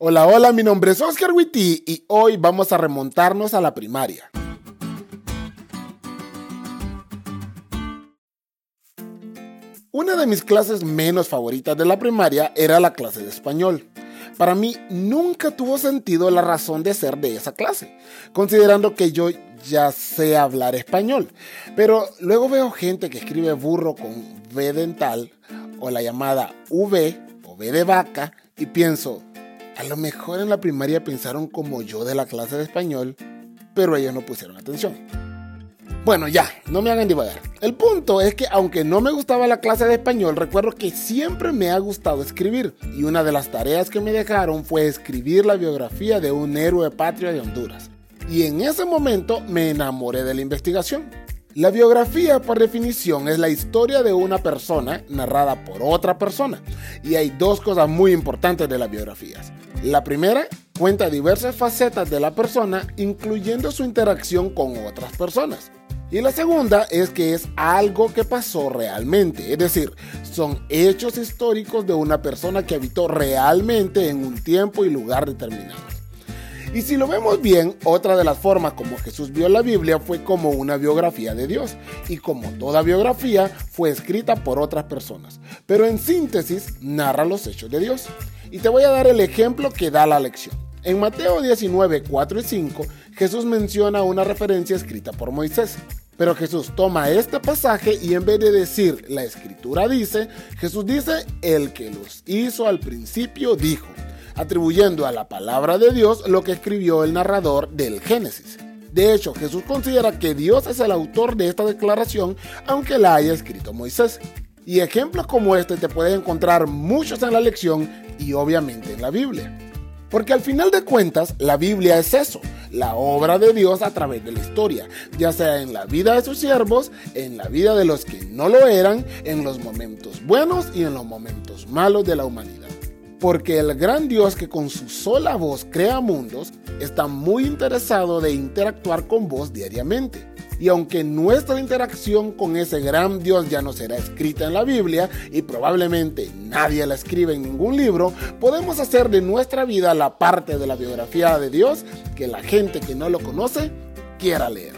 Hola, hola, mi nombre es Oscar Witty y hoy vamos a remontarnos a la primaria. Una de mis clases menos favoritas de la primaria era la clase de español. Para mí nunca tuvo sentido la razón de ser de esa clase, considerando que yo ya sé hablar español. Pero luego veo gente que escribe burro con V dental o la llamada V o V de vaca y pienso, a lo mejor en la primaria pensaron como yo de la clase de español, pero ellos no pusieron atención. Bueno, ya, no me hagan divagar. El punto es que aunque no me gustaba la clase de español, recuerdo que siempre me ha gustado escribir. Y una de las tareas que me dejaron fue escribir la biografía de un héroe patrio de Honduras. Y en ese momento me enamoré de la investigación. La biografía, por definición, es la historia de una persona narrada por otra persona. Y hay dos cosas muy importantes de las biografías. La primera cuenta diversas facetas de la persona, incluyendo su interacción con otras personas. Y la segunda es que es algo que pasó realmente, es decir, son hechos históricos de una persona que habitó realmente en un tiempo y lugar determinados. Y si lo vemos bien, otra de las formas como Jesús vio la Biblia fue como una biografía de Dios. Y como toda biografía, fue escrita por otras personas. Pero en síntesis, narra los hechos de Dios. Y te voy a dar el ejemplo que da la lección. En Mateo 19, 4 y 5, Jesús menciona una referencia escrita por Moisés. Pero Jesús toma este pasaje y en vez de decir la escritura dice, Jesús dice el que los hizo al principio dijo, atribuyendo a la palabra de Dios lo que escribió el narrador del Génesis. De hecho, Jesús considera que Dios es el autor de esta declaración, aunque la haya escrito Moisés. Y ejemplos como este te puedes encontrar muchos en la lección y obviamente en la Biblia. Porque al final de cuentas, la Biblia es eso, la obra de Dios a través de la historia, ya sea en la vida de sus siervos, en la vida de los que no lo eran, en los momentos buenos y en los momentos malos de la humanidad. Porque el gran Dios que con su sola voz crea mundos, está muy interesado de interactuar con vos diariamente. Y aunque nuestra interacción con ese gran Dios ya no será escrita en la Biblia y probablemente nadie la escribe en ningún libro, podemos hacer de nuestra vida la parte de la biografía de Dios que la gente que no lo conoce quiera leer.